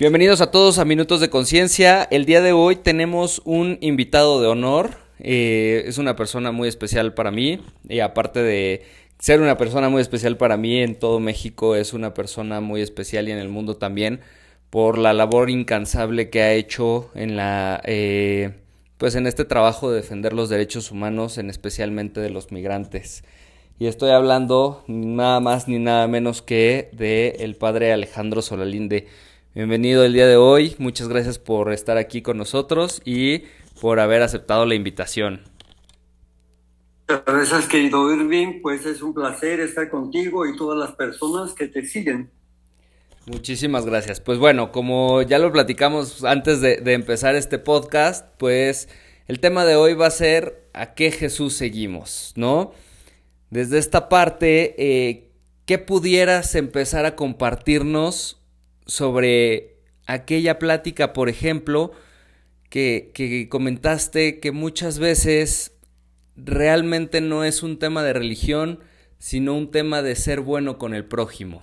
Bienvenidos a todos a Minutos de Conciencia. El día de hoy tenemos un invitado de honor. Eh, es una persona muy especial para mí. Y aparte de ser una persona muy especial para mí en todo México, es una persona muy especial y en el mundo también por la labor incansable que ha hecho en la eh, pues en este trabajo de defender los derechos humanos, en especialmente de los migrantes. Y estoy hablando nada más ni nada menos que de el padre Alejandro Solalinde. Bienvenido el día de hoy, muchas gracias por estar aquí con nosotros y por haber aceptado la invitación. Gracias querido Irving, pues es un placer estar contigo y todas las personas que te siguen. Muchísimas gracias. Pues bueno, como ya lo platicamos antes de, empezar este podcast, pues el tema de hoy va a ser a qué Jesús seguimos, ¿no? Desde esta parte, eh, ¿qué pudieras empezar a compartirnos sobre aquella plática, por ejemplo, que, que comentaste que muchas veces realmente no es un tema de religión, sino un tema de ser bueno con el prójimo.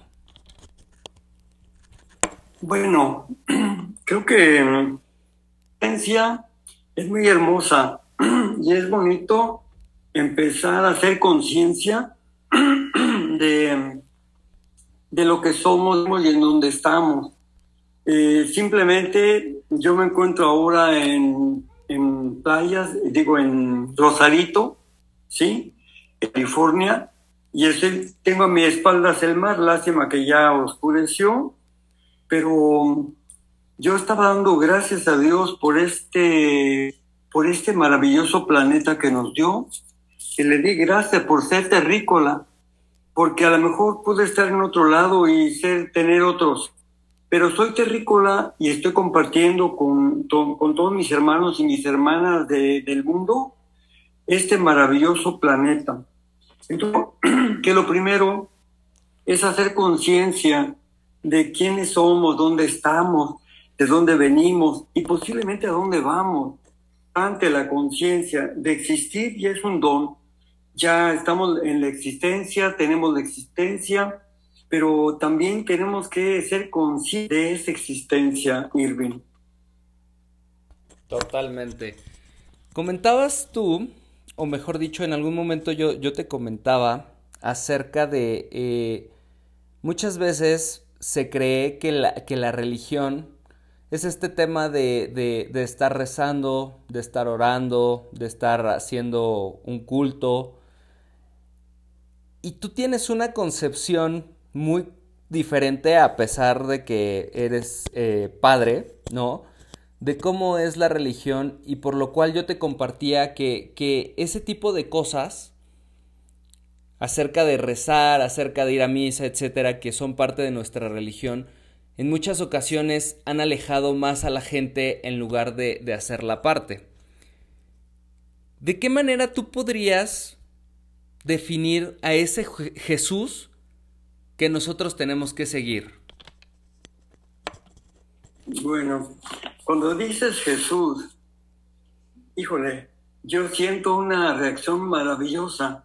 Bueno, creo que la ciencia es muy hermosa y es bonito empezar a hacer conciencia de de lo que somos y en donde estamos. Eh, simplemente yo me encuentro ahora en, en playas, digo en Rosarito, ¿sí? California, y tengo a mi espalda el mar, lástima que ya oscureció, pero yo estaba dando gracias a Dios por este, por este maravilloso planeta que nos dio, y le di gracias por ser terrícola, porque a lo mejor pude estar en otro lado y ser, tener otros, pero soy terrícola y estoy compartiendo con, con todos mis hermanos y mis hermanas del mundo este maravilloso planeta. Entonces, que lo primero es hacer conciencia de quiénes somos, dónde estamos, de dónde venimos y posiblemente a dónde vamos. Ante la conciencia de existir y es un don, ya estamos en la existencia, tenemos la existencia, pero también tenemos que ser conscientes de esa existencia, Irving. Totalmente. Comentabas tú, o mejor dicho, en algún momento yo, yo te comentaba acerca de eh, muchas veces se cree que la, que la religión es este tema de, de, de, estar rezando, de estar orando, de estar haciendo un culto, y tú tienes una concepción muy diferente a pesar de que eres eh, padre, ¿no? De cómo es la religión y por lo cual yo te compartía que, que ese tipo de cosas acerca de rezar, acerca de ir a misa, etcétera, que son parte de nuestra religión, en muchas ocasiones han alejado más a la gente en lugar de, de hacer la parte. ¿De qué manera tú podrías definir a ese Jesús que nosotros tenemos que seguir? Bueno, cuando dices Jesús, híjole, yo siento una reacción maravillosa.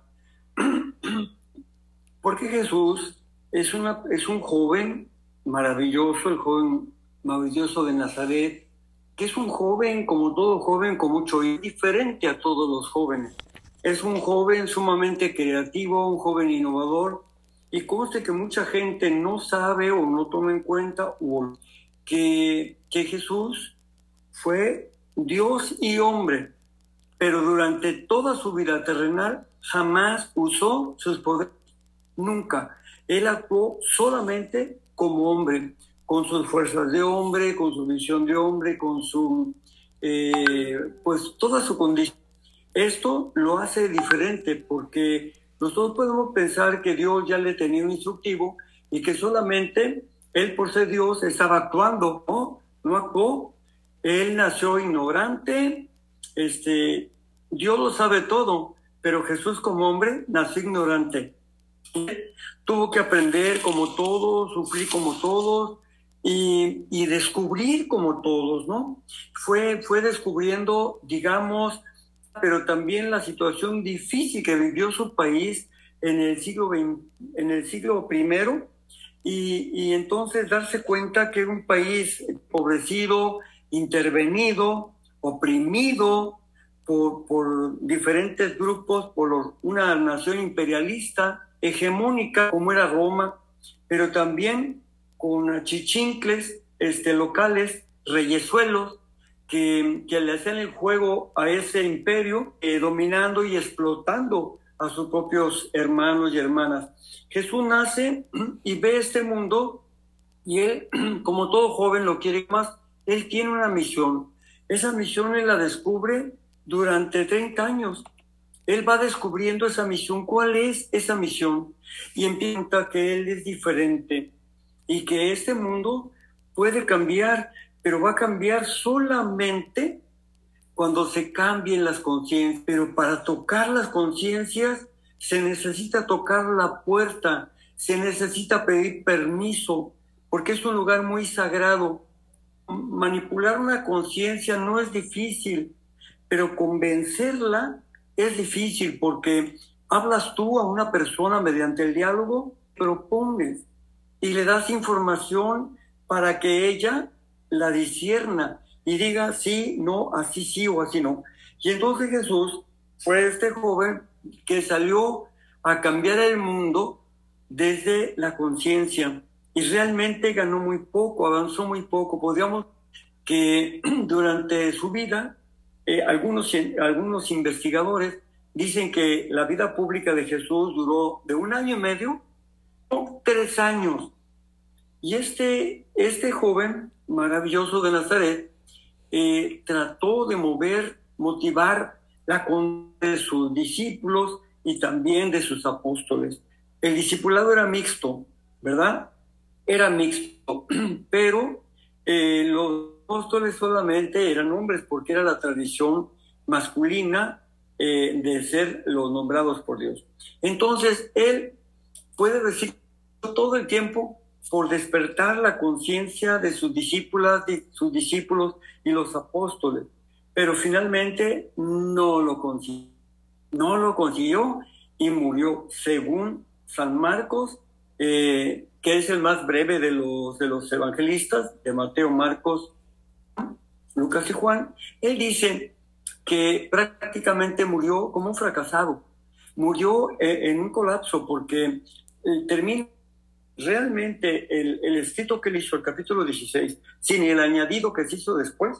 Porque Jesús es, es un joven maravilloso, el joven maravilloso de Nazaret, que es un joven como todo joven, con mucho diferente a todos los jóvenes. Es un joven sumamente creativo, un joven innovador, y conste que mucha gente no sabe o no toma en cuenta que, Jesús fue Dios y hombre, pero durante toda su vida terrenal jamás usó sus poderes, nunca. Él actuó solamente como hombre, con sus fuerzas de hombre, con su visión de hombre, con su, eh, pues toda su condición esto lo hace diferente porque nosotros podemos pensar que Dios ya le tenía un instructivo y que solamente él por ser Dios estaba actuando, ¿no? No actuó. Él nació ignorante, este, Dios lo sabe todo, pero Jesús como hombre nació ignorante. Tuvo que aprender como todos, sufrir como todos y, y descubrir como todos, ¿no? Fue, fue descubriendo, digamos, pero también la situación difícil que vivió su país en el siglo, en el siglo I, y, y entonces darse cuenta que era un país empobrecido, intervenido, oprimido por, por diferentes grupos, por una nación imperialista hegemónica como era Roma, pero también con achichincles este, locales, reyesuelos, que, le hacían el juego a ese imperio, eh, dominando y explotando a sus propios hermanos y hermanas. Jesús nace y ve este mundo y él, como todo joven, lo quiere más. Él tiene una misión. Esa misión él la descubre durante 30 años. Él va descubriendo esa misión. ¿Cuál es esa misión? Y empieza que él es diferente y que este mundo puede cambiar, pero va a cambiar solamente cuando se cambien las conciencias. Pero para tocar las conciencias se necesita tocar la puerta, se necesita pedir permiso, porque es un lugar muy sagrado. Manipular una conciencia no es difícil, pero convencerla es difícil porque hablas tú a una persona mediante el diálogo, propones y le das información para que ella la disierna y diga sí, no, así sí o así no. Y entonces Jesús fue este joven que salió a cambiar el mundo desde la conciencia y realmente ganó muy poco, avanzó muy poco. Podríamos que durante su vida, eh, algunos, algunos investigadores dicen que la vida pública de Jesús duró de un año y medio o tres años. Y este, este joven maravilloso de Nazaret eh, trató de mover, motivar la de sus discípulos y también de sus apóstoles. El discipulado era mixto, ¿verdad? Era mixto, pero eh, los apóstoles solamente eran hombres porque era la tradición masculina eh, de ser los nombrados por Dios. Entonces, él puede decir todo el tiempo por despertar la conciencia de sus discípulas, de sus discípulos y los apóstoles pero finalmente no lo consiguió. No lo consiguió y murió según San Marcos, eh, que es el más breve de los, de los evangelistas, de Mateo, Marcos, Lucas y Juan. Él dice que prácticamente murió como un fracasado. Murió eh, en un colapso porque eh, termina realmente el, escrito que él hizo, el capítulo 16, sin el añadido que se hizo después,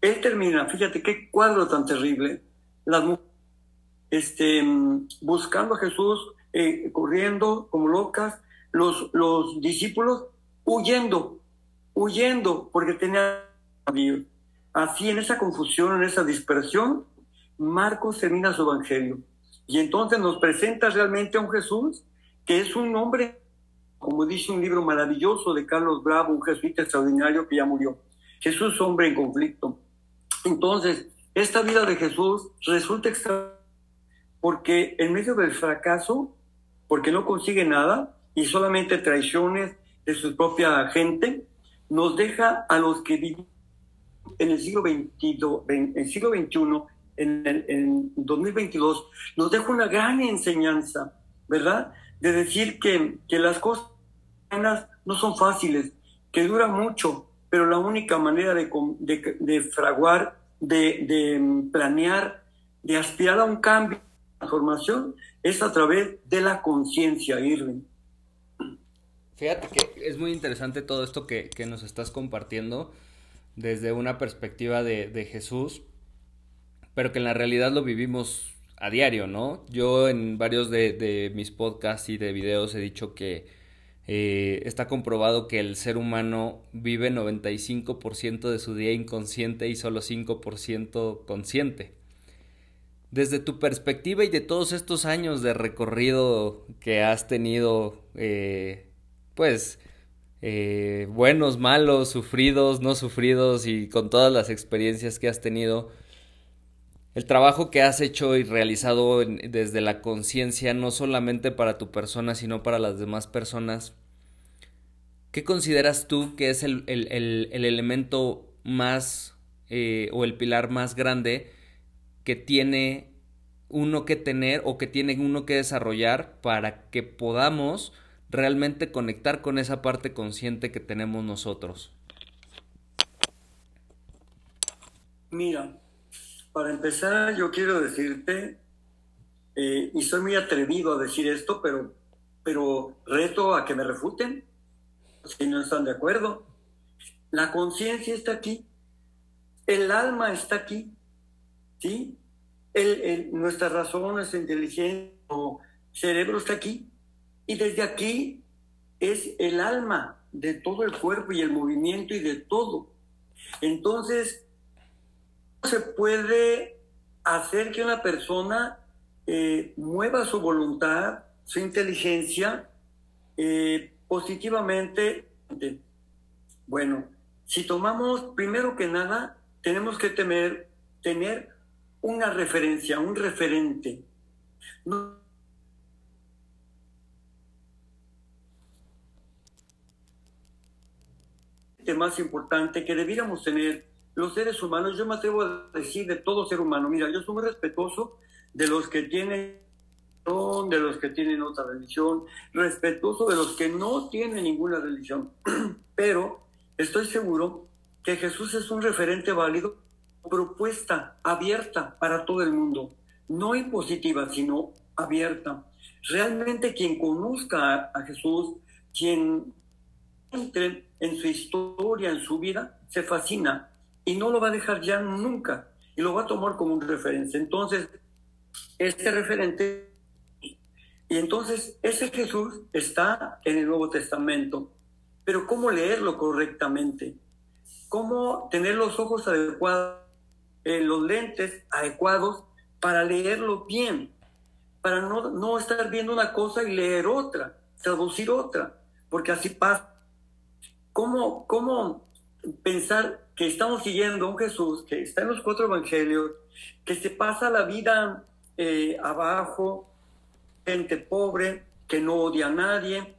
él termina, fíjate qué cuadro tan terrible, las mujeres este, buscando a Jesús, eh, corriendo como locas, los, los discípulos huyendo, huyendo, porque tenían Así en esa confusión, en esa dispersión, Marcos termina su evangelio. Y entonces nos presenta realmente a un Jesús que es un hombre, como dice un libro maravilloso de Carlos Bravo, un jesuita extraordinario que ya murió. Jesús hombre en conflicto. Entonces, esta vida de Jesús resulta extraordinaria porque en medio del fracaso, porque no consigue nada y solamente traiciones de su propia gente, nos deja a los que vivimos en el siglo, en el siglo XXI, en, el, en 2022, nos deja una gran enseñanza, ¿verdad? De decir que, que las cosas no son fáciles, que duran mucho, pero la única manera de, de, fraguar, de, planear, de aspirar a un cambio, transformación, es a través de la conciencia, Irving. Fíjate que es muy interesante todo esto que, nos estás compartiendo desde una perspectiva de, Jesús, pero que en la realidad lo vivimos a diario, ¿no? Yo en varios de, de mis podcasts y de videos he dicho que eh, está comprobado que el ser humano vive 95% de su día inconsciente y solo 5% consciente. Desde tu perspectiva y de todos estos años de recorrido que has tenido, eh, pues, eh, buenos, malos, sufridos, no sufridos y con todas las experiencias que has tenido, el trabajo que has hecho y realizado desde la conciencia, no solamente para tu persona, sino para las demás personas, ¿qué consideras tú que es el, elemento más eh, o el pilar más grande que tiene uno que tener o que tiene uno que desarrollar para que podamos realmente conectar con esa parte consciente que tenemos nosotros? Mira, para empezar yo quiero decirte, eh, y soy muy atrevido a decir esto, pero, pero reto a que me refuten si no están de acuerdo. La conciencia está aquí, el alma está aquí, ¿sí? El, nuestra razón, nuestra inteligencia, o cerebro está aquí. Y desde aquí es el alma de todo el cuerpo y el movimiento y de todo. Entonces, se puede hacer que una persona eh, mueva su voluntad, su inteligencia eh, positivamente. Bueno, si tomamos, primero que nada, tenemos que temer, tener una referencia, un referente. No, más importante que debiéramos tener los seres humanos, yo me atrevo a decir de todo ser humano, mira, yo soy muy respetuoso de los que tienen de los que tienen otra religión, respetuoso de los que no tienen ninguna religión, pero estoy seguro que Jesús es un referente válido, propuesta abierta para todo el mundo, no impositiva, sino abierta. Realmente quien conozca a Jesús, quien entre en su historia, en su vida, se fascina y no lo va a dejar ya nunca y lo va a tomar como un referencia. Entonces, este referente, y entonces ese Jesús está en el Nuevo Testamento, pero ¿cómo leerlo correctamente? ¿Cómo tener los ojos adecuados, eh, los lentes adecuados para leerlo bien? Para no, no estar viendo una cosa y leer otra, traducir otra, porque así pasa. ¿Cómo, cómo pensar que estamos siguiendo un Jesús que está en los cuatro evangelios, que se pasa la vida eh, abajo, gente pobre, que no odia a nadie,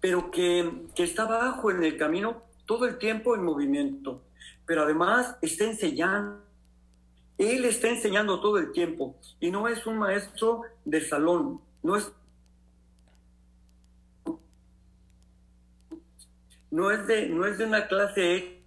pero que, que está abajo en el camino todo el tiempo en movimiento, pero además está enseñando. Él está enseñando todo el tiempo y no es un maestro de salón, no es no es de, no es de una clase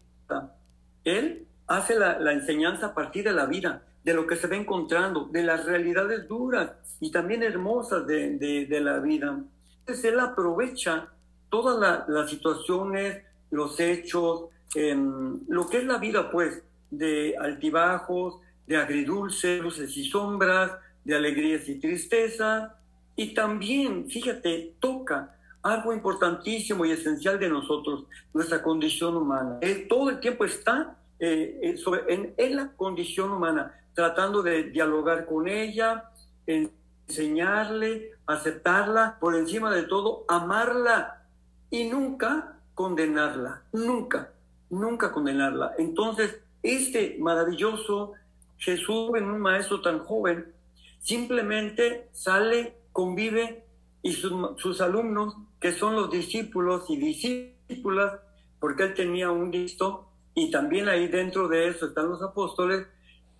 él hace la, enseñanza a partir de la vida, de lo que se va encontrando, de las realidades duras y también hermosas de, la vida. Entonces él aprovecha todas las situaciones, los hechos, em, lo que es la vida, pues, de altibajos, de agridulces, luces y sombras, de alegrías y tristezas, y también, fíjate, toca algo importantísimo y esencial de nosotros, nuestra condición humana. Todo el tiempo está eh, eh, sobre, en, la condición humana, tratando de dialogar con ella, enseñarle, aceptarla, por encima de todo, amarla y nunca condenarla, nunca, nunca condenarla. Entonces, este maravilloso Jesús, un maestro tan joven, simplemente sale, convive y sus alumnos que son los discípulos y discípulas, porque él tenía un listo, y también ahí dentro de eso están los apóstoles,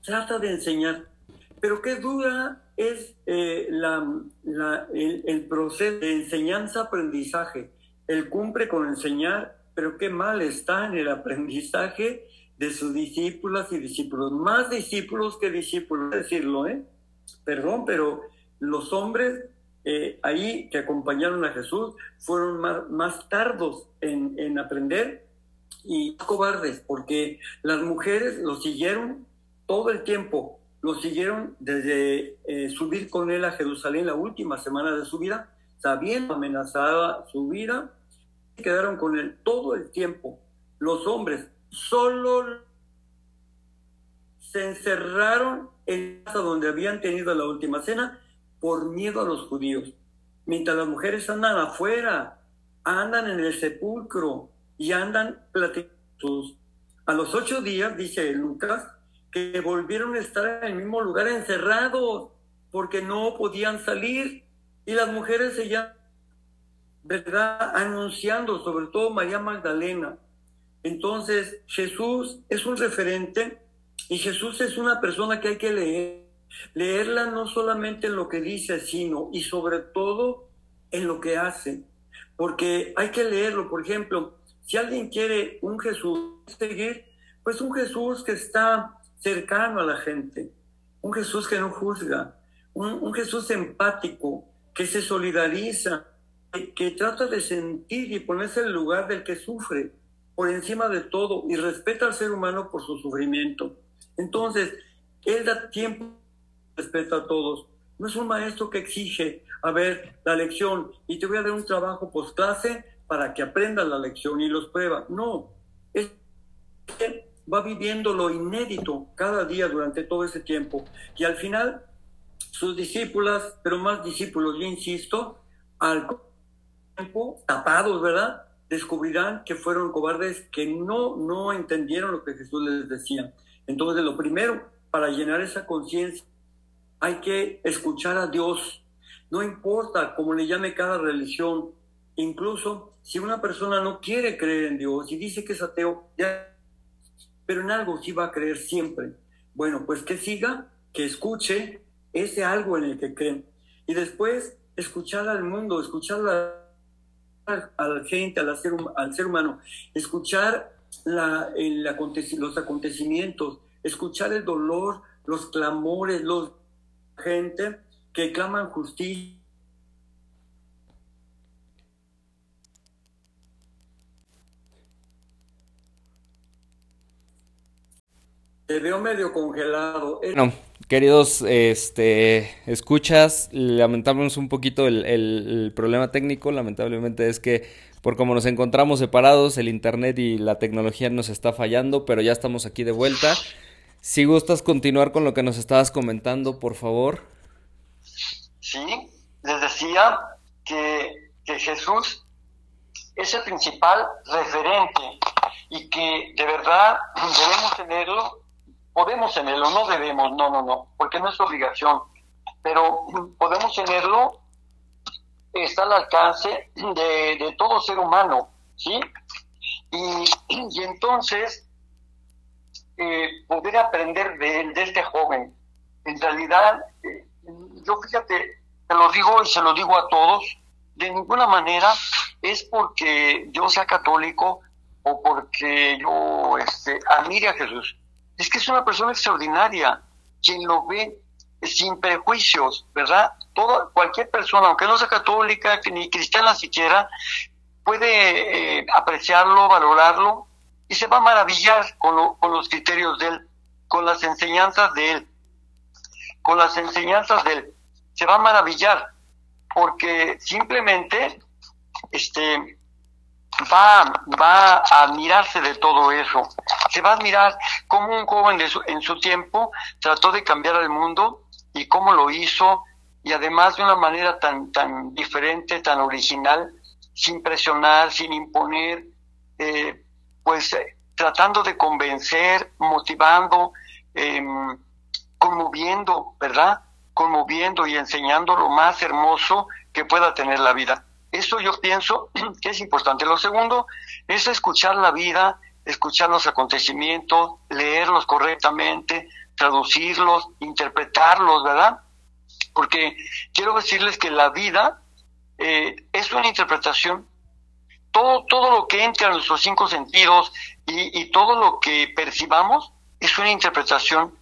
trata de enseñar. Pero qué dura es eh, la, el, proceso de enseñanza-aprendizaje. Él cumple con enseñar, pero qué mal está en el aprendizaje de sus discípulas y discípulos. Más discípulos que discípulos, decirlo, ¿eh? Perdón, pero los hombres eh, ahí que acompañaron a Jesús fueron más, tardos en, aprender y cobardes, porque las mujeres lo siguieron todo el tiempo, lo siguieron desde eh, subir con él a Jerusalén la última semana de su vida, sabiendo amenazada su vida, y quedaron con él todo el tiempo. Los hombres solo se encerraron en casa donde habían tenido la última cena por miedo a los judíos. Mientras las mujeres andan afuera, andan en el sepulcro y andan platicando. A los ocho días, dice Lucas, que volvieron a estar en el mismo lugar encerrados porque no podían salir y las mujeres se ya, ¿verdad? Anunciando, sobre todo María Magdalena. Entonces, Jesús es un referente y Jesús es una persona que hay que leer Leerla no solamente en lo que dice, sino y sobre todo en lo que hace. porque hay que leerlo. Por ejemplo, si alguien quiere un Jesús seguir, pues un Jesús que está cercano a la gente, un Jesús que no juzga, un, Jesús empático, que se solidariza, que, trata de sentir y ponerse en el lugar del que sufre por encima de todo y respeta al ser humano por su sufrimiento. Entonces, Él da tiempo, respeta a todos. No es un maestro que exige, a ver, la lección y te voy a dar un trabajo post clase para que aprendas la lección y los prueba. No, es que va viviendo lo inédito cada día durante todo ese tiempo. Y al final, sus discípulas, pero más discípulos, yo insisto, al tiempo, tapados, ¿verdad? Descubrirán que fueron cobardes, que no, no entendieron lo que Jesús les decía. Entonces, lo primero, para llenar esa conciencia, hay que escuchar a Dios. No importa cómo le llame cada religión, incluso si una persona no quiere creer en Dios y dice que es ateo, pero en algo sí va a creer siempre. Bueno, pues que siga, que escuche ese algo en el que creen. Y después escuchar al mundo, escuchar a la gente, al ser, al ser humano, escuchar la, los acontecimientos, escuchar el dolor, los clamores, los gente que claman justicia Te veo medio congelado. Bueno, queridos este, escuchas, lamentamos un poquito el, problema técnico. Lamentablemente es que por como nos encontramos separados, el internet y la tecnología nos está fallando, pero ya estamos aquí de vuelta. Si gustas continuar con lo que nos estabas comentando, por favor. Sí, les decía que, que Jesús es el principal referente y que de verdad debemos tenerlo podemos tenerlo, no debemos, no, no, no, porque no es obligación, pero podemos tenerlo, está al alcance de, todo ser humano, ¿sí? Y, entonces, poder aprender de, de este joven, en realidad, eh, yo fíjate, te lo digo y se lo digo a todos, de ninguna manera es porque yo sea católico o porque yo este, admire a Jesús es que es una persona extraordinaria, quien lo ve sin prejuicios, ¿verdad? Todo, cualquier persona, aunque no sea católica ni cristiana siquiera, puede eh, apreciarlo, valorarlo y se va a maravillar con, con los criterios de él, con las enseñanzas de él, con las enseñanzas de él. Se va a maravillar porque simplemente este, va, va a admirarse de todo eso. Se va a admirar cómo un joven de en su tiempo trató de cambiar al mundo y cómo lo hizo y además de una manera tan, tan diferente, tan original, sin presionar, sin imponer, eh, pues eh, tratando de convencer, motivando, em, conmoviendo, ¿verdad? Conmoviendo y enseñando lo más hermoso que pueda tener la vida. Eso yo pienso que es importante. Lo segundo es escuchar la vida, escuchar los acontecimientos, leerlos correctamente, traducirlos, interpretarlos, ¿verdad? Porque quiero decirles que la vida eh, es una interpretación. Todo, todo lo que entra en nuestros cinco sentidos y, todo lo que percibamos es una interpretación.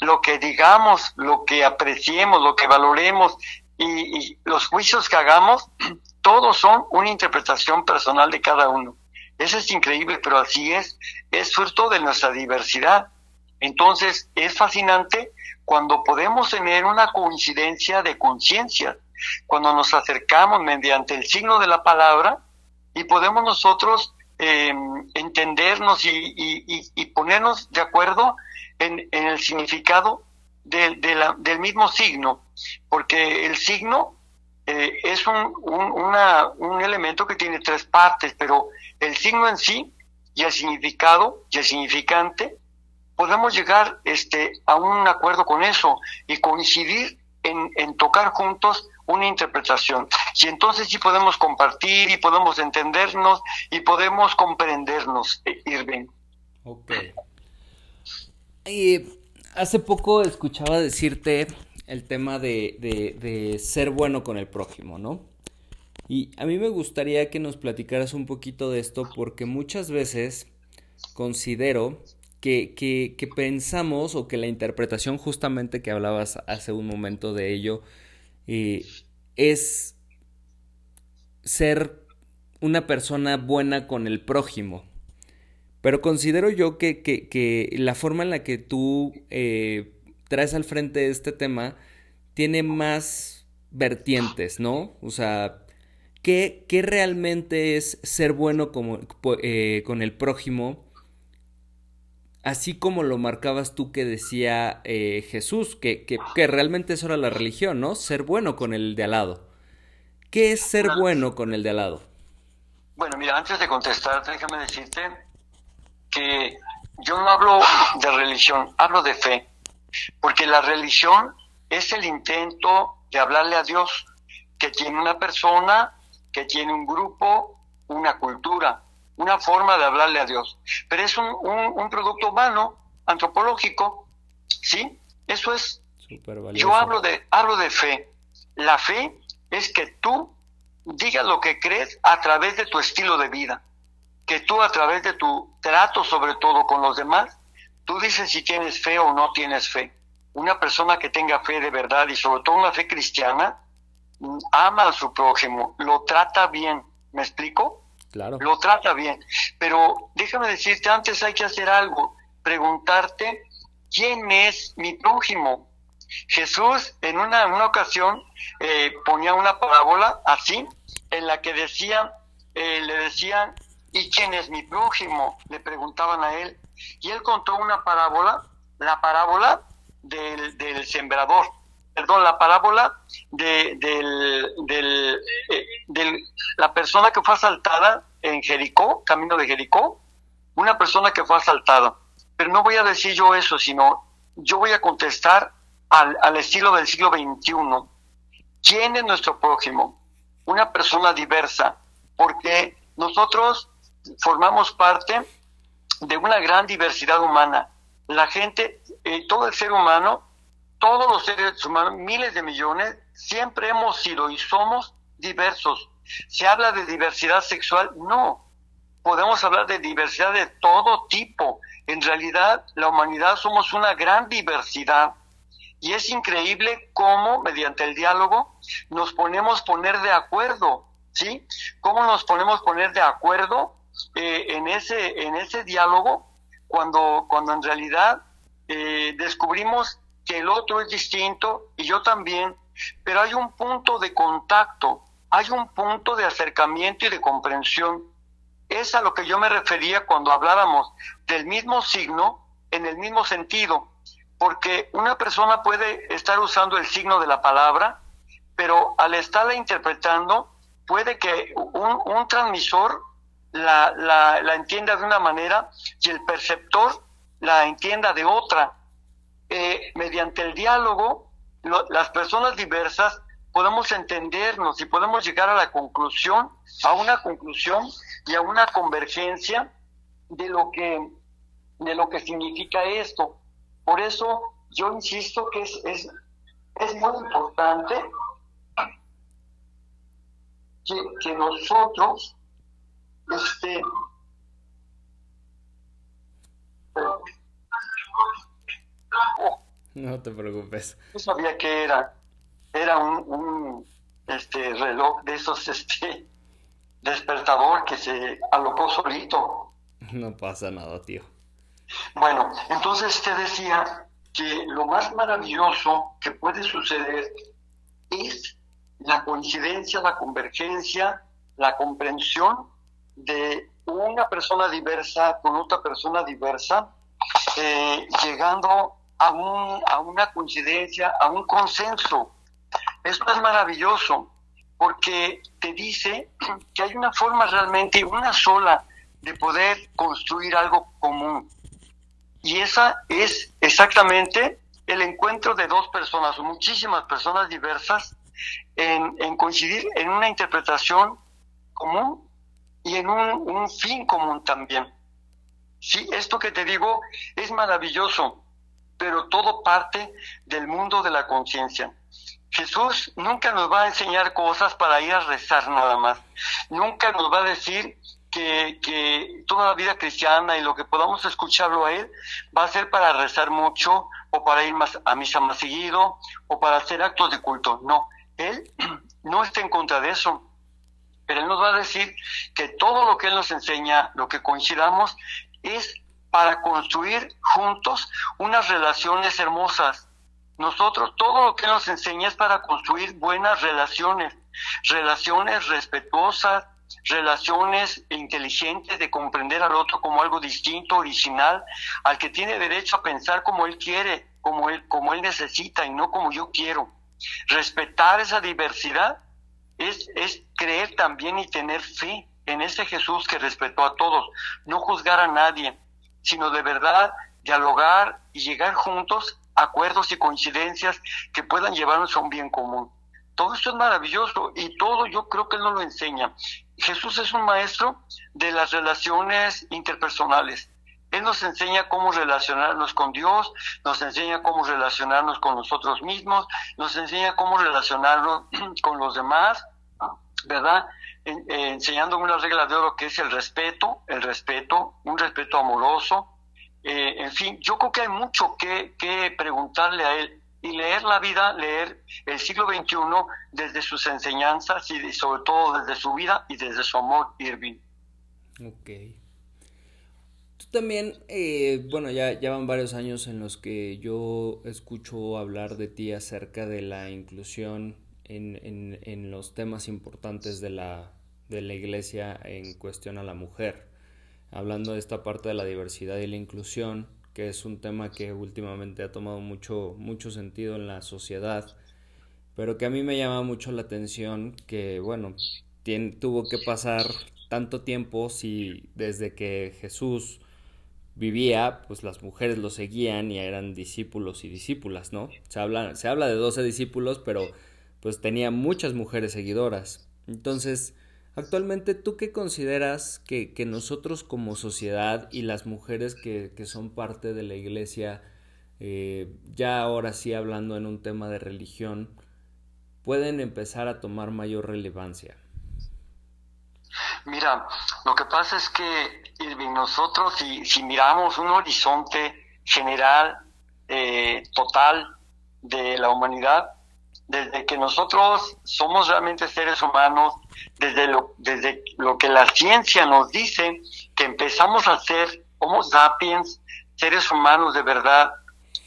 Lo que digamos, lo que apreciemos, lo que valoremos y los juicios que hagamos todos son una interpretación personal de cada uno. Eso es increíble, pero así es, es fruto de nuestra diversidad. Entonces, es fascinante cuando podemos tener una coincidencia de conciencia, cuando nos acercamos mediante el signo de la palabra y podemos nosotros em, entendernos y, ponernos de acuerdo en, el significado del mismo signo, porque el signo eh, es un, un, elemento que tiene tres partes, pero el signo en sí y el significado y el significante, podemos llegar este, a un acuerdo con eso y coincidir en, en tocar juntos una interpretación. Y entonces sí podemos compartir y podemos entendernos y podemos comprendernos, eh, Irving. Ok. Y hace poco escuchaba decirte el tema de, de, ser bueno con el prójimo, ¿no? Y a mí me gustaría que nos platicaras un poquito de esto porque muchas veces considero que, que, pensamos o que la interpretación justamente que hablabas hace un momento de ello eh, es ser una persona buena con el prójimo. Pero considero yo que, que, la forma en la que tú eh, traes al frente este tema tiene más vertientes, ¿no? O sea, ¿qué, qué realmente es ser bueno como, eh, con el prójimo? Así como lo marcabas tú que decía eh, Jesús, que, que, que, realmente eso era la religión, ¿no? Ser bueno con el de al lado. ¿Qué es ser bueno con el de al lado? Bueno, mira, antes de contestar, déjame decirte que yo no hablo de religión, hablo de fe, porque la religión es el intento de hablarle a Dios, que tiene una persona, que tiene un grupo, una cultura, una forma de hablarle a Dios. Pero es un, un, producto humano, antropológico, ¿sí? Eso es. Yo hablo de, hablo de fe. La fe es que tú digas lo que crees a través de tu estilo de vida. Que tú a través de tu trato, sobre todo con los demás, tú dices si tienes fe o no tienes fe una persona que tenga fe de verdad y sobre todo una fe cristiana, mm, ama a su prójimo, lo trata bien. ¿Me explico? Lo trata bien. Pero déjame decirte, antes hay que hacer algo, preguntarte quién es mi prójimo. Jesús en una, una ocasión eh, ponía una parábola así, en la que decía, eh, le decían, ¿y quién es mi prójimo? Le preguntaban a él. Y él contó una parábola, la parábola del, del sembrador, perdón, la parábola de, del, del, eh, del, la persona que fue asaltada en Jericó, camino de Jericó, una persona que fue asaltada. Pero no voy a decir yo eso, sino yo voy a contestar al, al estilo del siglo XXI. ¿Quién es nuestro prójimo? Una persona diversa, porque nosotros formamos parte de una gran diversidad humana la gente, eh, todo el ser humano, todos los seres humanos, miles de millones, siempre hemos sido y somos diversos. ¿Se habla de diversidad sexual? No. Podemos hablar de diversidad de todo tipo. En realidad, la humanidad somos una gran diversidad. Y es increíble cómo, mediante el diálogo, nos ponemos poner de acuerdo, ¿sí? ¿Cómo nos ponemos poner de acuerdo eh, en, ese, en ese diálogo cuando, cuando en realidad eh, descubrimos que el otro es distinto y yo también, pero hay un punto de contacto, hay un punto de acercamiento y de comprensión. Es a lo que yo me refería cuando hablábamos del mismo signo en el mismo sentido, porque una persona puede estar usando el signo de la palabra, pero al estarla interpretando, puede que un, un transmisor la, la, entienda de una manera y el perceptor la entienda de otra. Eh, mediante el diálogo, las personas diversas podemos entendernos y podemos llegar a la conclusión, a una conclusión y a una convergencia de lo que, de lo que significa esto. Por eso yo insisto que es, es, es muy importante que, que nosotros este. No te preocupes. Yo sabía que era. Era un, un este reloj de esos este despertador que se alocó solito. No pasa nada, tío. Bueno, entonces te decía que lo más maravilloso que puede suceder es la coincidencia, la convergencia, la comprensión de una persona diversa con otra persona diversa, eh, llegando a, un, a una coincidencia, a un consenso. Esto es maravilloso porque te dice que hay una forma realmente, una sola, de poder construir algo común. Y esa es exactamente el encuentro de dos personas o muchísimas personas diversas en, coincidir en una interpretación común y en un, fin común también. Sí, esto que te digo es maravilloso, pero todo parte del mundo de la conciencia. Jesús nunca nos va a enseñar cosas para ir a rezar nada más. Nunca nos va a decir que, que, toda la vida cristiana y lo que podamos escucharlo a Él va a ser para rezar mucho o para ir más a misa más seguido o para hacer actos de culto. No, Él no está en contra de eso. Pero Él nos va a decir que todo lo que Él nos enseña, lo que coincidamos, es para construir juntos unas relaciones hermosas. Nosotros, todo lo que nos enseña es para construir buenas relaciones, relaciones respetuosas, relaciones inteligentes de comprender al otro como algo distinto, original, al que tiene derecho a pensar como él quiere, como él, como él necesita y no como yo quiero. Respetar esa diversidad es, es creer también y tener fe en ese Jesús que respetó a todos, no juzgar a nadie, sino de verdad dialogar y llegar juntos acuerdos y coincidencias que puedan llevarnos a un bien común. Todo esto es maravilloso y todo yo creo que Él nos lo enseña. Jesús es un maestro de las relaciones interpersonales. Él nos enseña cómo relacionarnos con Dios, nos enseña cómo relacionarnos con nosotros mismos, nos enseña cómo relacionarnos con los demás, ¿verdad? Eh, enseñando una regla de oro que es el respeto, el respeto, un respeto amoroso. Eh, en fin, yo creo que hay mucho que, preguntarle a él y leer la vida, leer el siglo XXI desde sus enseñanzas y sobre todo desde su vida y desde su amor, Irving. Ok. Tú también, eh, bueno, ya, ya van varios años en los que yo escucho hablar de ti acerca de la inclusión en, los temas importantes de la iglesia en cuestión a la mujer. Hablando de esta parte de la diversidad y la inclusión, que es un tema que últimamente ha tomado mucho, mucho sentido en la sociedad, pero que a mí me llama mucho la atención que, bueno, tuvo que pasar tanto tiempo si desde que Jesús vivía, pues las mujeres lo seguían y eran discípulos y discípulas, ¿no? Se habla, se habla de 12 discípulos, pero pues tenía muchas mujeres seguidoras. Entonces, Actualmente, ¿tú qué consideras que, nosotros como sociedad y las mujeres que, son parte de la iglesia, eh, ya ahora sí hablando en un tema de religión, pueden empezar a tomar mayor relevancia? Mira, lo que pasa es que nosotros si, si miramos un horizonte general, eh, total de la humanidad, desde que nosotros somos realmente seres humanos, desde lo, desde lo que la ciencia nos dice, que empezamos a ser Homo sapiens, seres humanos de verdad,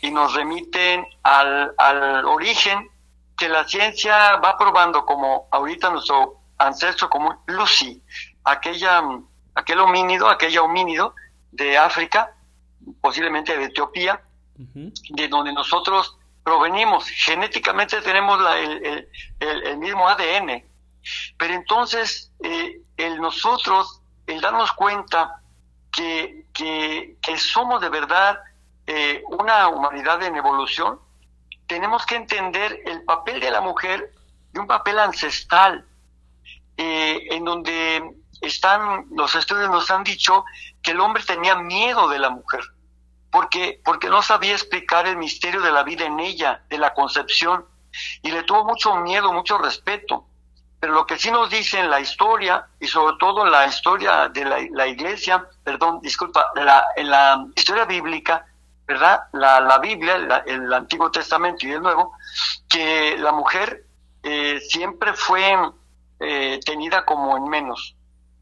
y nos remiten al, al origen que la ciencia va probando como ahorita nuestro ancestro común, Lucy, aquella, aquel homínido, aquella homínido de África, posiblemente de Etiopía, de donde nosotros provenimos, genéticamente tenemos el, mismo ADN, pero entonces eh, el nosotros, el darnos cuenta que, que, somos de verdad eh, una humanidad en evolución, tenemos que entender el papel de la mujer de un papel ancestral, eh, en donde están, los estudios nos han dicho que el hombre tenía miedo de la mujer porque, porque no sabía explicar el misterio de la vida en ella, de la concepción, y le tuvo mucho miedo, mucho respeto. Pero lo que sí nos dice en la historia, y sobre todo en la historia de la, iglesia, perdón, disculpa, la, en la historia bíblica, ¿verdad? La, la Biblia, el Antiguo Testamento y el Nuevo, que la mujer eh, siempre fue eh, tenida como en menos,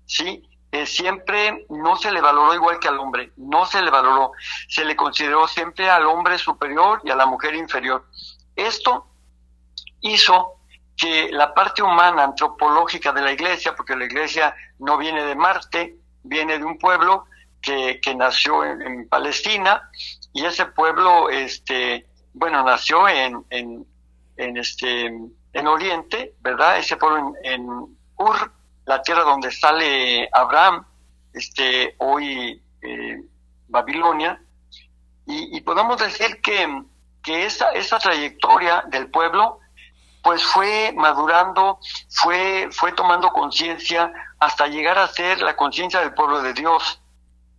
¿sí? siempre no se le valoró igual que al hombre, no se le valoró, se le consideró siempre al hombre superior y a la mujer inferior. Esto hizo que la parte humana antropológica de la iglesia, porque la iglesia no viene de Marte, viene de un pueblo que, que nació en, Palestina y ese pueblo, este, bueno, nació en, en, este, en Oriente, ¿verdad? Ese pueblo en, Ur, la tierra donde sale Abraham, este, hoy eh, Babilonia, y, podemos decir que, que esa, esa trayectoria del pueblo pues fue madurando, fue, fue tomando conciencia hasta llegar a ser la conciencia del pueblo de Dios.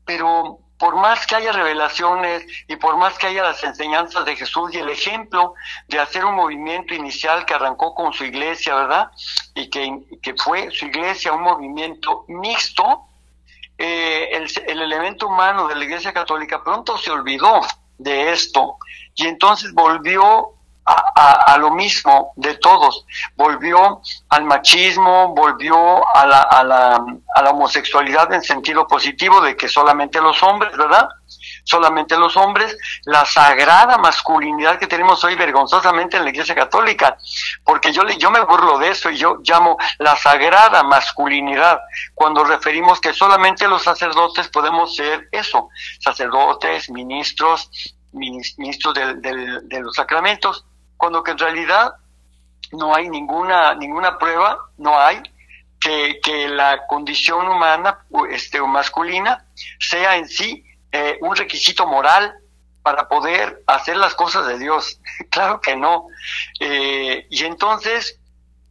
Pero por más que haya revelaciones y por más que haya las enseñanzas de Jesús y el ejemplo de hacer un movimiento inicial que arrancó con su iglesia, ¿verdad? Y que, que fue su iglesia un movimiento mixto, eh, el, el elemento humano de la iglesia católica pronto se olvidó de esto y entonces volvió a, lo mismo de todos. Volvió al machismo, volvió a la, a, la, a la homosexualidad en sentido positivo de que solamente los hombres, ¿verdad? solamente los hombres, la sagrada masculinidad que tenemos hoy vergonzosamente en la Iglesia Católica, porque yo, yo me burlo de eso y yo llamo la sagrada masculinidad, cuando referimos que solamente los sacerdotes podemos ser eso, sacerdotes, ministros, ministros de los sacramentos, cuando que en realidad no hay ninguna, ninguna prueba, no hay, que, que la condición humana este, o masculina sea en sí eh, un requisito moral para poder hacer las cosas de Dios. claro que no. Eh, y entonces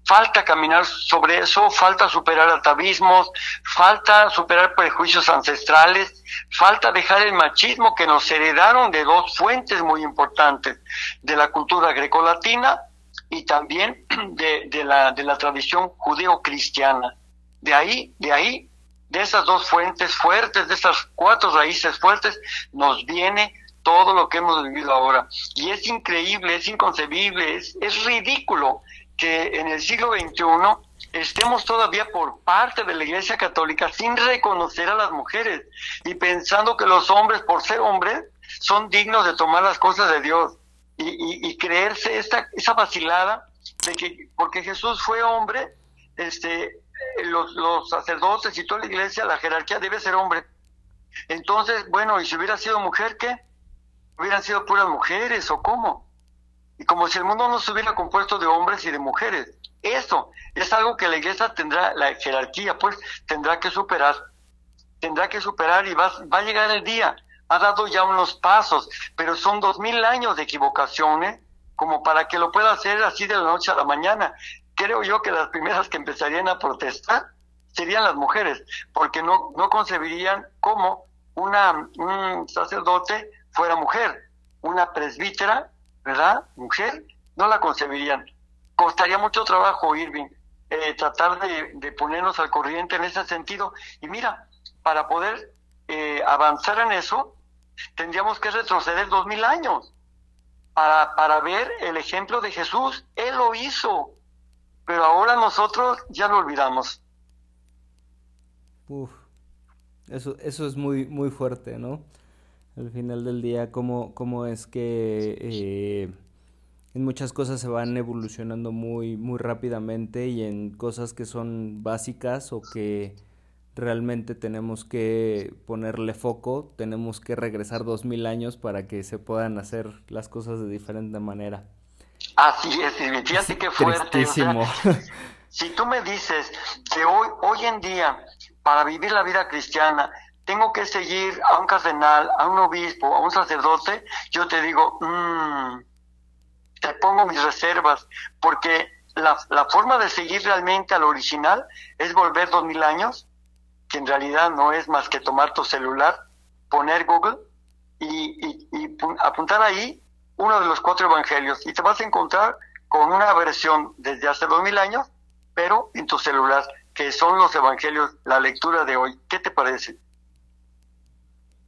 falta caminar sobre eso, falta superar atavismos, falta superar prejuicios ancestrales, falta dejar el machismo que nos heredaron de dos fuentes muy importantes, de la cultura grecolatina y también de, la, de la tradición judeo-cristiana. De ahí, de ahí, de esas dos fuentes fuertes, de esas cuatro raíces fuertes, nos viene todo lo que hemos vivido ahora. Y es increíble, es inconcebible, es, es ridículo que en el siglo XXI estemos todavía por parte de la Iglesia Católica sin reconocer a las mujeres y pensando que los hombres, por ser hombres, son dignos de tomar las cosas de Dios y, y, creerse esta, esa vacilada de que porque Jesús fue hombre, este, los, los sacerdotes y toda la iglesia, la jerarquía debe ser hombre. Entonces, bueno, ¿y si hubiera sido mujer qué? ¿Hubieran sido puras mujeres o cómo? Y como si el mundo no se hubiera compuesto de hombres y de mujeres. Eso es algo que la iglesia tendrá, la jerarquía pues tendrá que superar, tendrá que superar y va, va a llegar el día. Ha dado ya unos pasos, pero son dos mil años de equivocaciones como para que lo pueda hacer así de la noche a la mañana. Creo yo que las primeras que empezarían a protestar serían las mujeres, porque no, no concebirían cómo una, un sacerdote fuera mujer, una presbítera ¿verdad? Mujer, no la concebirían. Costaría mucho trabajo, Irving, eh, tratar de, ponernos al corriente en ese sentido. Y mira, para poder eh, avanzar en eso, tendríamos que retroceder dos mil años para, para ver el ejemplo de Jesús. Él lo hizo, pero ahora nosotros ya lo olvidamos. Uf, eso, eso es muy, muy fuerte, ¿no? Al final del día, cómo, cómo es que eh, en muchas cosas se van evolucionando muy, muy rápidamente y en cosas que son básicas o que realmente tenemos que ponerle foco, tenemos que regresar dos mil años para que se puedan hacer las cosas de diferente manera. Así es, fíjate qué fuerte. si tú me dices que hoy, hoy en día, para vivir la vida cristiana, tengo que seguir a un cardenal, a un obispo, a un sacerdote, yo te digo, mmm, te pongo mis reservas, porque la, forma de seguir realmente al original es volver dos mil años, que en realidad no es más que tomar tu celular, poner Google y, y apuntar ahí uno de los cuatro evangelios y te vas a encontrar con una versión desde hace dos mil años, pero en tu celular, que son los evangelios, la lectura de hoy. ¿Qué te parece?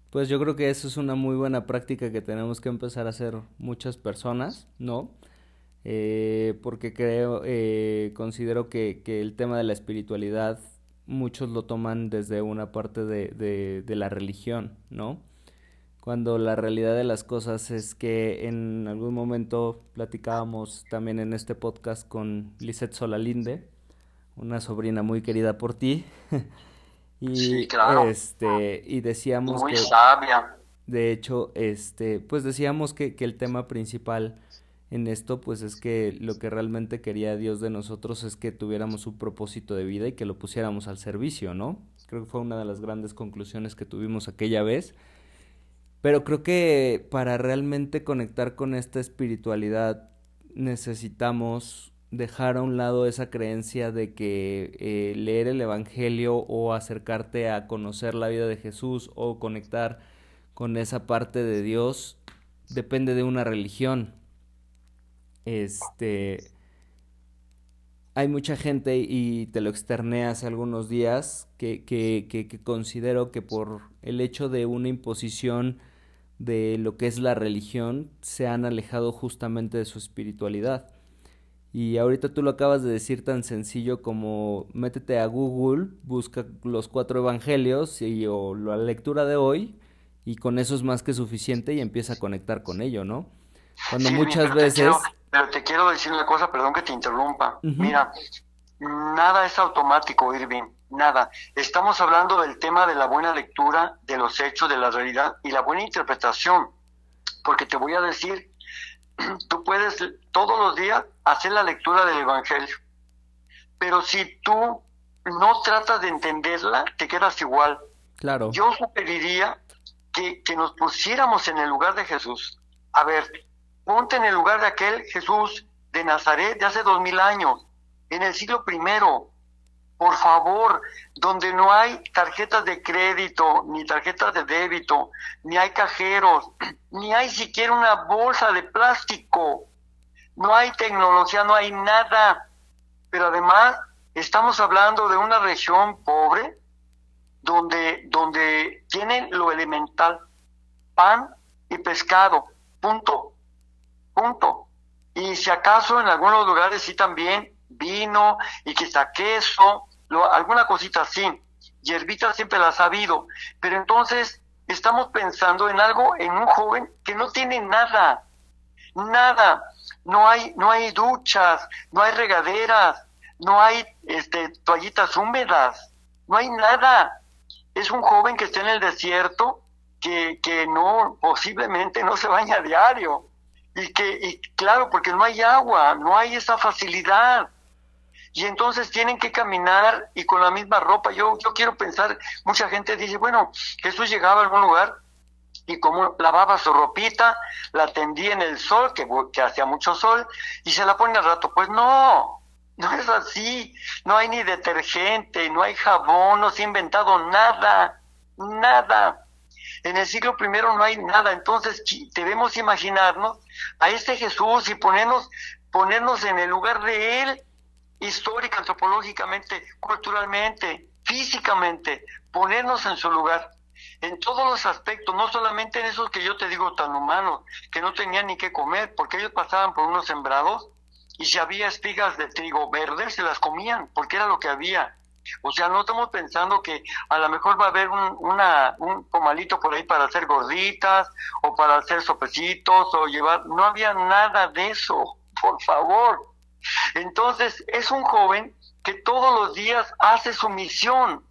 Pues yo creo que eso es una muy buena práctica que tenemos que empezar a hacer muchas personas, ¿no? Eh, porque creo, eh, considero que, que, el tema de la espiritualidad muchos lo toman desde una parte de, de, de, la religión, ¿no? Cuando la realidad de las cosas es que en algún momento platicábamos también en este podcast con Lisette Solalinde, una sobrina muy querida por ti, Y, este, y decíamos Muy sabia. De hecho, este, pues decíamos que, que el tema principal en esto, pues es que lo que realmente quería Dios de nosotros es que tuviéramos un propósito de vida y que lo pusiéramos al servicio, ¿no? Creo que fue una de las grandes conclusiones que tuvimos aquella vez. Pero creo que para realmente conectar con esta espiritualidad necesitamos dejar a un lado esa creencia de que eh, leer el Evangelio o acercarte a conocer la vida de Jesús o conectar con esa parte de Dios depende de una religión. Este hay mucha gente, y te lo externé hace algunos días, que, que, que, considero que por el hecho de una imposición de lo que es la religión, se han alejado justamente de su espiritualidad. Y ahorita tú lo acabas de decir tan sencillo como métete a Google, busca los cuatro evangelios y, o la lectura de hoy y con eso es más que suficiente y empieza a conectar con ello, ¿no? Cuando muchas veces... pero te quiero decir una cosa, perdón que te interrumpa. Mira, nada es automático, Irving, nada. Estamos hablando del tema de la buena lectura de los hechos, de la realidad y la buena interpretación. Porque te voy a decir, tú puedes todos los días hacer la lectura del Evangelio, pero si tú no tratas de entenderla, te quedas igual. Claro. Yo sugeriría que, que nos pusiéramos en el lugar de Jesús. A ver, ponte en el lugar de aquel Jesús de Nazaret de hace dos mil años, en el siglo primero, por favor, donde no hay tarjetas de crédito, ni tarjetas de débito, ni hay cajeros, ni hay siquiera una bolsa de plástico, no hay tecnología, no hay nada. Pero además estamos hablando de una región pobre donde, donde tienen lo elemental, pan y pescado, punto, punto. Y si acaso en algunos lugares sí también vino y quizá queso, alguna cosita así. Yerbita siempre la ha sabido, pero entonces estamos pensando en algo, en un joven que no tiene nada, nada. No hay, no hay duchas, no hay regaderas, no hay este, toallitas húmedas, no hay nada. Es un joven que está en el desierto, que, que no, posiblemente no se baña diario. Y que, y claro, porque no hay agua, no hay esa facilidad y entonces tienen que caminar y con la misma ropa. Yo, yo quiero pensar, mucha gente dice, bueno, Jesús llegaba a algún lugar y como lavaba su ropita, la tendía en el sol, que, que hacía mucho sol, y se la pone al rato. Pues no, no es así. No hay ni detergente, no hay jabón, no se ha inventado nada, nada. En el siglo primero no hay nada. Entonces debemos imaginarnos a este Jesús y ponernos, ponernos en el lugar de él histórica, antropológicamente, culturalmente, físicamente, ponernos en su lugar, en todos los aspectos, no solamente en esos que yo te digo tan humanos, que no tenían ni qué comer, porque ellos pasaban por unos sembrados y si había espigas de trigo verdes, se las comían, porque era lo que había. O sea, no estamos pensando que a lo mejor va a haber un, una, un pomalito por ahí para hacer gorditas o para hacer sopecitos o llevar... No había nada de eso, por favor. Entonces, es un joven que todos los días hace su misión,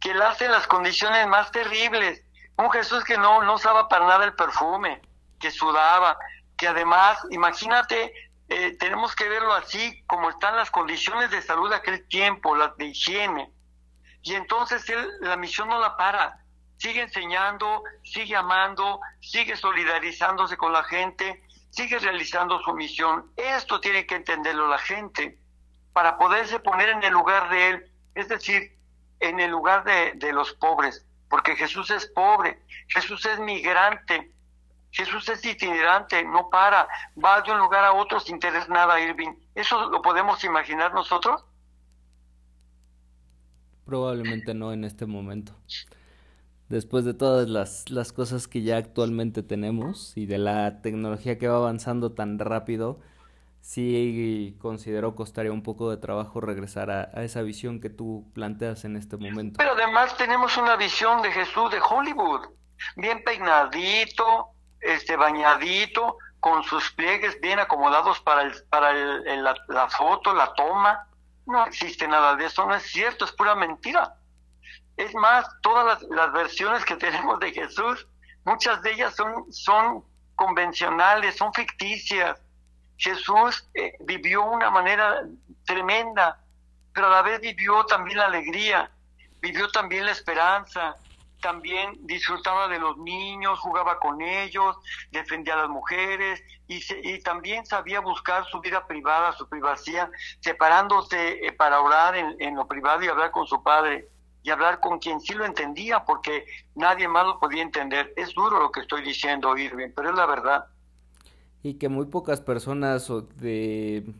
que le hace las condiciones más terribles. Un Jesús que no, no usaba para nada el perfume, que sudaba, que además, imagínate, eh, tenemos que verlo así, como están las condiciones de salud de aquel tiempo, las de higiene. Y entonces él la misión no la para, sigue enseñando, sigue amando, sigue solidarizándose con la gente, sigue realizando su misión. Esto tiene que entenderlo la gente para poderse poner en el lugar de Él, es decir, en el lugar de, los pobres, porque Jesús es pobre, Jesús es migrante, Jesús es itinerante, no para, va de un lugar a otro sin tener nada, Irving. ¿Eso lo podemos imaginar nosotros? Probablemente no en este momento después de todas las, las cosas que ya actualmente tenemos y de la tecnología que va avanzando tan rápido, sí considero costaría un poco de trabajo regresar a, esa visión que tú planteas en este momento. Pero además tenemos una visión de Jesús de Hollywood, bien peinadito, este bañadito, con sus pliegues bien acomodados para, el, para la, la foto, la toma. No existe nada de eso, no es cierto, es pura mentira. Es más, todas las, versiones que tenemos de Jesús, muchas de ellas son, son convencionales, son ficticias. Jesús eh, vivió una manera tremenda, pero a la vez vivió también la alegría, vivió también la esperanza, también disfrutaba de los niños, jugaba con ellos, defendía a las mujeres y, y también sabía buscar su vida privada, su privacidad, separándose eh, para orar en, lo privado y hablar con su padre. Y hablar con quien sí lo entendía, porque nadie más lo podía entender. Es duro lo que estoy diciendo, Irving, pero es la verdad. Y que muy pocas personas de,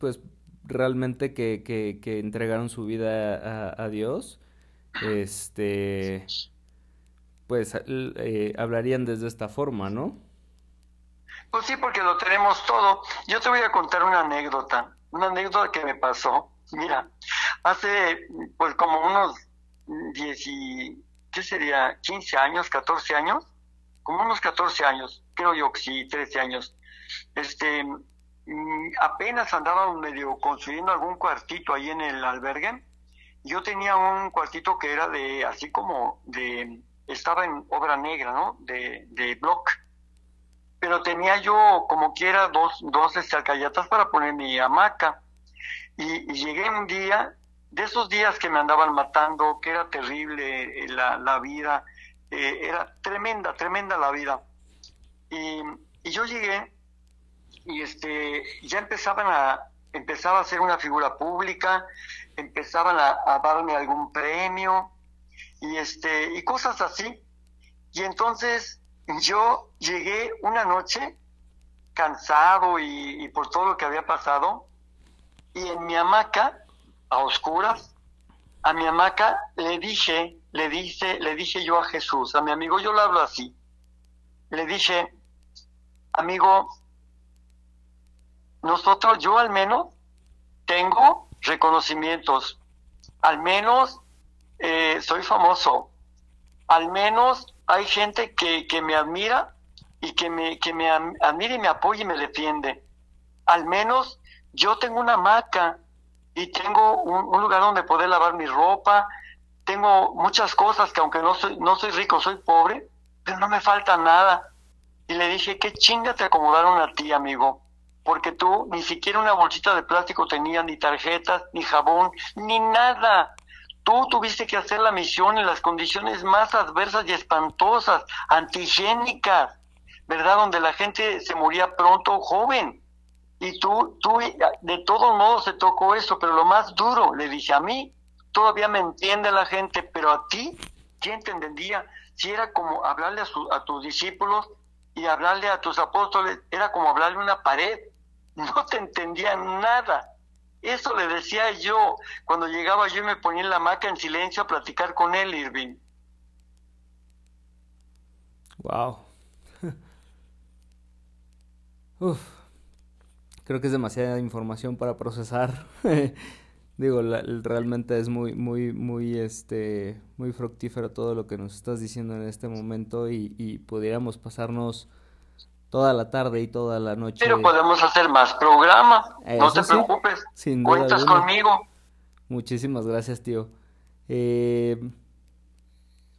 pues, realmente que, que, entregaron su vida a, Dios, este, pues, eh, hablarían desde esta forma, ¿no? Pues sí, porque lo tenemos todo. Yo te voy a contar una anécdota, una anécdota que me pasó. Mira, hace pues como unos 10 y, ¿qué sería? 15 años, 14 años, como unos 14 años, creo yo que sí, 13 años. Este, mm, apenas andaban medio construyendo algún cuartito ahí en el albergue. Yo tenía un cuartito que era de, así como de, estaba en obra negra, ¿no? De, de block pero tenía yo como quiera dos, dos alcayatas para poner mi hamaca. Y, llegué un día, de esos días que me andaban matando, que era terrible eh, la, la vida, eh, era tremenda, tremenda la vida. Y, y, yo llegué y este, ya empezaban a, empezaba a ser una figura pública, empezaban a, a darme algún premio y este, y cosas así. Y entonces yo llegué una noche cansado y, por todo lo que había pasado y en mi hamaca, a oscuras, a mi hamaca le dije, le dice, le dije yo a Jesús, a mi amigo, yo le hablo así, le dije, amigo, nosotros, yo al menos tengo reconocimientos, al menos eh, soy famoso, al menos hay gente que, que me admira y que me, que me admira y me apoya y me defiende. Al menos yo tengo una hamaca y tengo un, lugar donde poder lavar mi ropa, tengo muchas cosas que aunque no soy, no soy rico, soy pobre, pero no me falta nada. Y le dije, ¿qué chinga te acomodaron a ti, amigo? Porque tú ni siquiera una bolsita de plástico tenías, ni tarjetas, ni jabón, ni nada. Tú tuviste que hacer la misión en las condiciones más adversas y espantosas, antigénicas, ¿verdad? Donde la gente se moría pronto joven. Y tú, tú, de todos modos se tocó eso, pero lo más duro, le dije a mí, todavía me entiende la gente, pero a ti, ¿quién te entendía? Si era como hablarle a, a tus discípulos y hablarle a tus apóstoles, era como hablarle a una pared, no te entendían nada. Eso le decía yo cuando llegaba yo me ponía en la hamaca en silencio a platicar con él, Irving. Wow. Creo que es demasiada información para procesar. Digo, realmente es muy, muy, muy, este, muy fructífero todo lo que nos estás diciendo en este momento y, y pudiéramos pasarnos toda la tarde y toda la noche. Pero podemos hacer más programa, no te preocupes, cuentas conmigo. Muchísimas gracias, tío. Eh,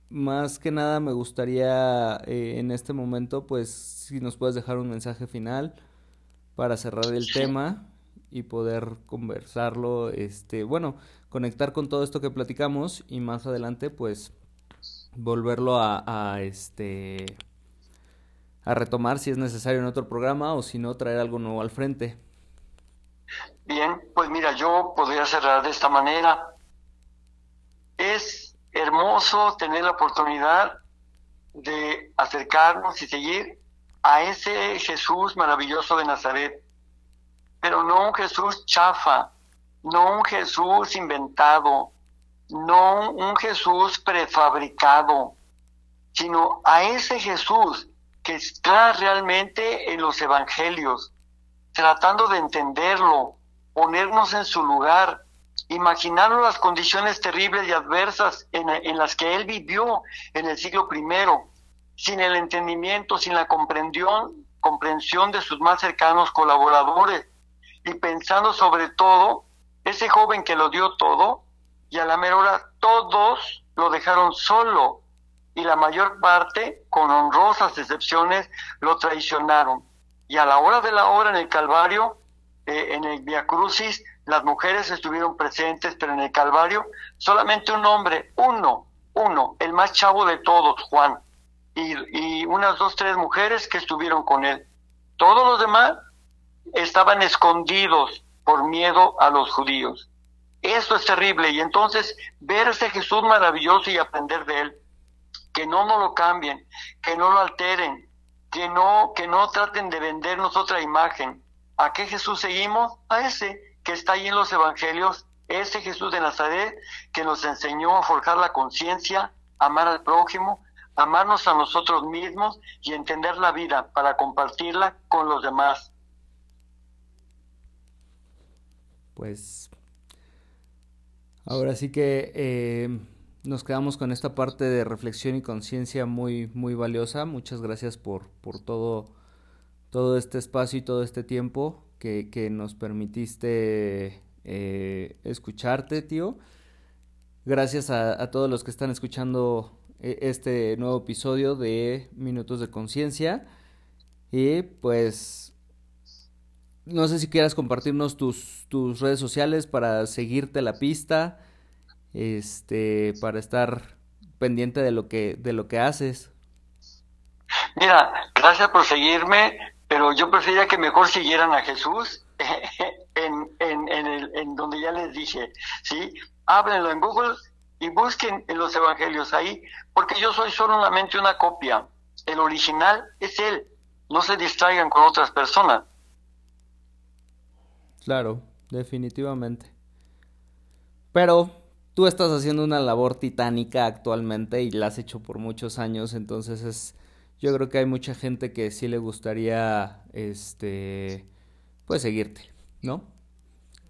más que nada me gustaría eh, en este momento, pues, si nos puedes dejar un mensaje final para cerrar el tema y poder conversarlo, este, bueno, conectar con todo esto que platicamos y más adelante, pues, volverlo a, este a retomar si es necesario en otro programa o si no traer algo nuevo al frente. Bien, pues mira, yo podría cerrar de esta manera. Es hermoso tener la oportunidad de acercarnos y seguir a ese Jesús maravilloso de Nazaret, pero no un Jesús chafa, no un Jesús inventado, no un Jesús prefabricado, sino a ese Jesús que está realmente en los evangelios, tratando de entenderlo, ponernos en su lugar, imaginarnos las condiciones terribles y adversas en, las que él vivió en el siglo primero, sin el entendimiento, sin la comprensión, comprensión de sus más cercanos colaboradores, y pensando sobre todo, ese joven que lo dio todo, y a la mera hora todos lo dejaron solo, y la mayor parte, con honrosas excepciones, lo traicionaron. Y a la hora de la hora en el Calvario, eh, en el Via Crucis, las mujeres estuvieron presentes, pero en el Calvario solamente un hombre, uno, uno, el más chavo de todos, Juan, y, unas dos, tres mujeres que estuvieron con él. Todos los demás estaban escondidos por miedo a los judíos. Esto es terrible. Y entonces ver ese Jesús maravilloso y aprender de él. Que no nos lo cambien, que no lo alteren, que no, que no traten de vendernos otra imagen. ¿A qué Jesús seguimos? A ese que está ahí en los evangelios, ese Jesús de Nazaret que nos enseñó a forjar la conciencia, amar al prójimo, amarnos a nosotros mismos y entender la vida para compartirla con los demás. Pues ahora sí que eh, nos quedamos con esta parte de reflexión y conciencia muy, muy valiosa. Muchas gracias por, por todo, todo este espacio y todo este tiempo que, que nos permitiste eh, escucharte, tío. Gracias a, todos los que están escuchando este nuevo episodio de Minutos de Conciencia. Y pues no sé si quieras compartirnos tus, tus redes sociales para seguirte la pista este, para estar pendiente de lo que, de lo que haces. Mira, gracias por seguirme, pero yo preferiría que mejor siguieran a Jesús en, en, en, el, en donde ya les dije, ¿sí? Háblenlo en Google y busquen en los evangelios ahí, porque yo soy solamente una copia. El original es Él. No se distraigan con otras personas. Claro, definitivamente. Pero tú estás haciendo una labor titánica actualmente y la has hecho por muchos años, entonces es yo creo que hay mucha gente que sí le gustaría este pues seguirte, ¿no?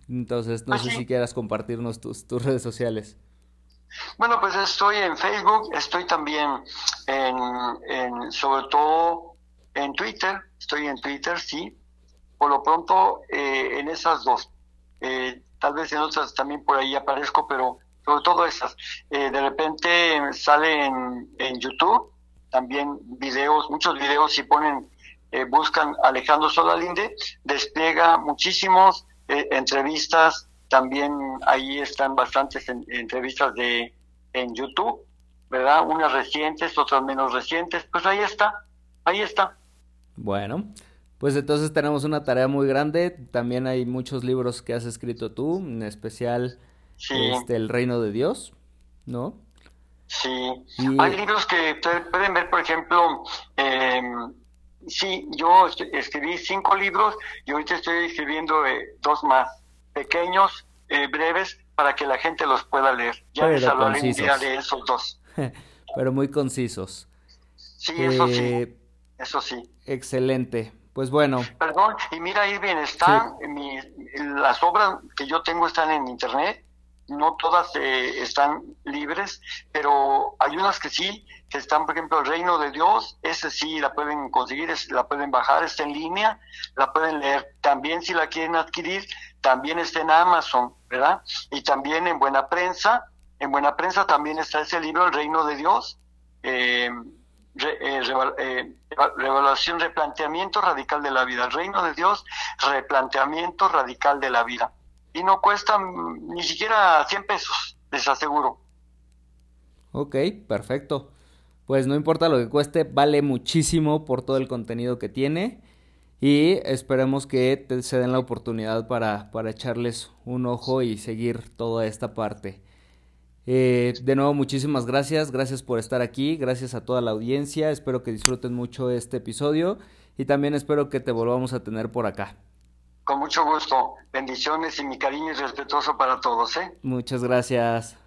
Entonces, no sé si quieras compartirnos tus, tus redes sociales. Bueno, pues estoy en Facebook, estoy también en, en, sobre todo en Twitter, estoy en Twitter, sí. Por lo pronto, eh, en esas dos. Eh, tal vez en otras también por ahí aparezco, pero sobre todo esas. Eh, de repente sale en, en, YouTube también videos, muchos videos si ponen, eh, buscan Alejandro Solalinde, despliega muchísimos eh, entrevistas, también ahí están bastantes entrevistas de en YouTube, ¿verdad? Unas recientes, otras menos recientes, pues ahí está, ahí está. Bueno, pues entonces tenemos una tarea muy grande, también hay muchos libros que has escrito tú, en especial este, El Reino de Dios, ¿no? Sí, hay libros que pueden ver, por ejemplo, eh, sí, yo escribí cinco libros y ahorita estoy escribiendo eh, dos más, pequeños, eh, breves, para que la gente los pueda leer. Ya les hablaré de esos dos. Pero muy concisos. Sí, eso sí, eh, eso sí. Excelente. Pues bueno. Perdón, y mira, Irving, están, mi, las obras que yo tengo están en internet no todas eh, están libres, pero hay unas que sí, que están, por ejemplo, el Reino de Dios, ese sí la pueden conseguir, la pueden bajar, está en línea, la pueden leer. También si la quieren adquirir, también está en Amazon, ¿verdad? Y también en Buena Prensa, en Buena Prensa también está ese libro, El Reino de Dios, eh, eh, Revaluación, replanteamiento radical de la vida. El Reino de Dios, replanteamiento radical de la vida y no cuestan ni siquiera 100 pesos, les aseguro. Ok, perfecto. Pues no importa lo que cueste, vale muchísimo por todo el contenido que tiene y esperemos que te, se den la oportunidad para, para echarles un ojo y seguir toda esta parte. Eh, de nuevo, muchísimas gracias, gracias por estar aquí, gracias a toda la audiencia, espero que disfruten mucho este episodio y también espero que te volvamos a tener por acá. Con mucho gusto. Bendiciones y mi cariño y respetuoso para todos, ¿eh? Muchas gracias.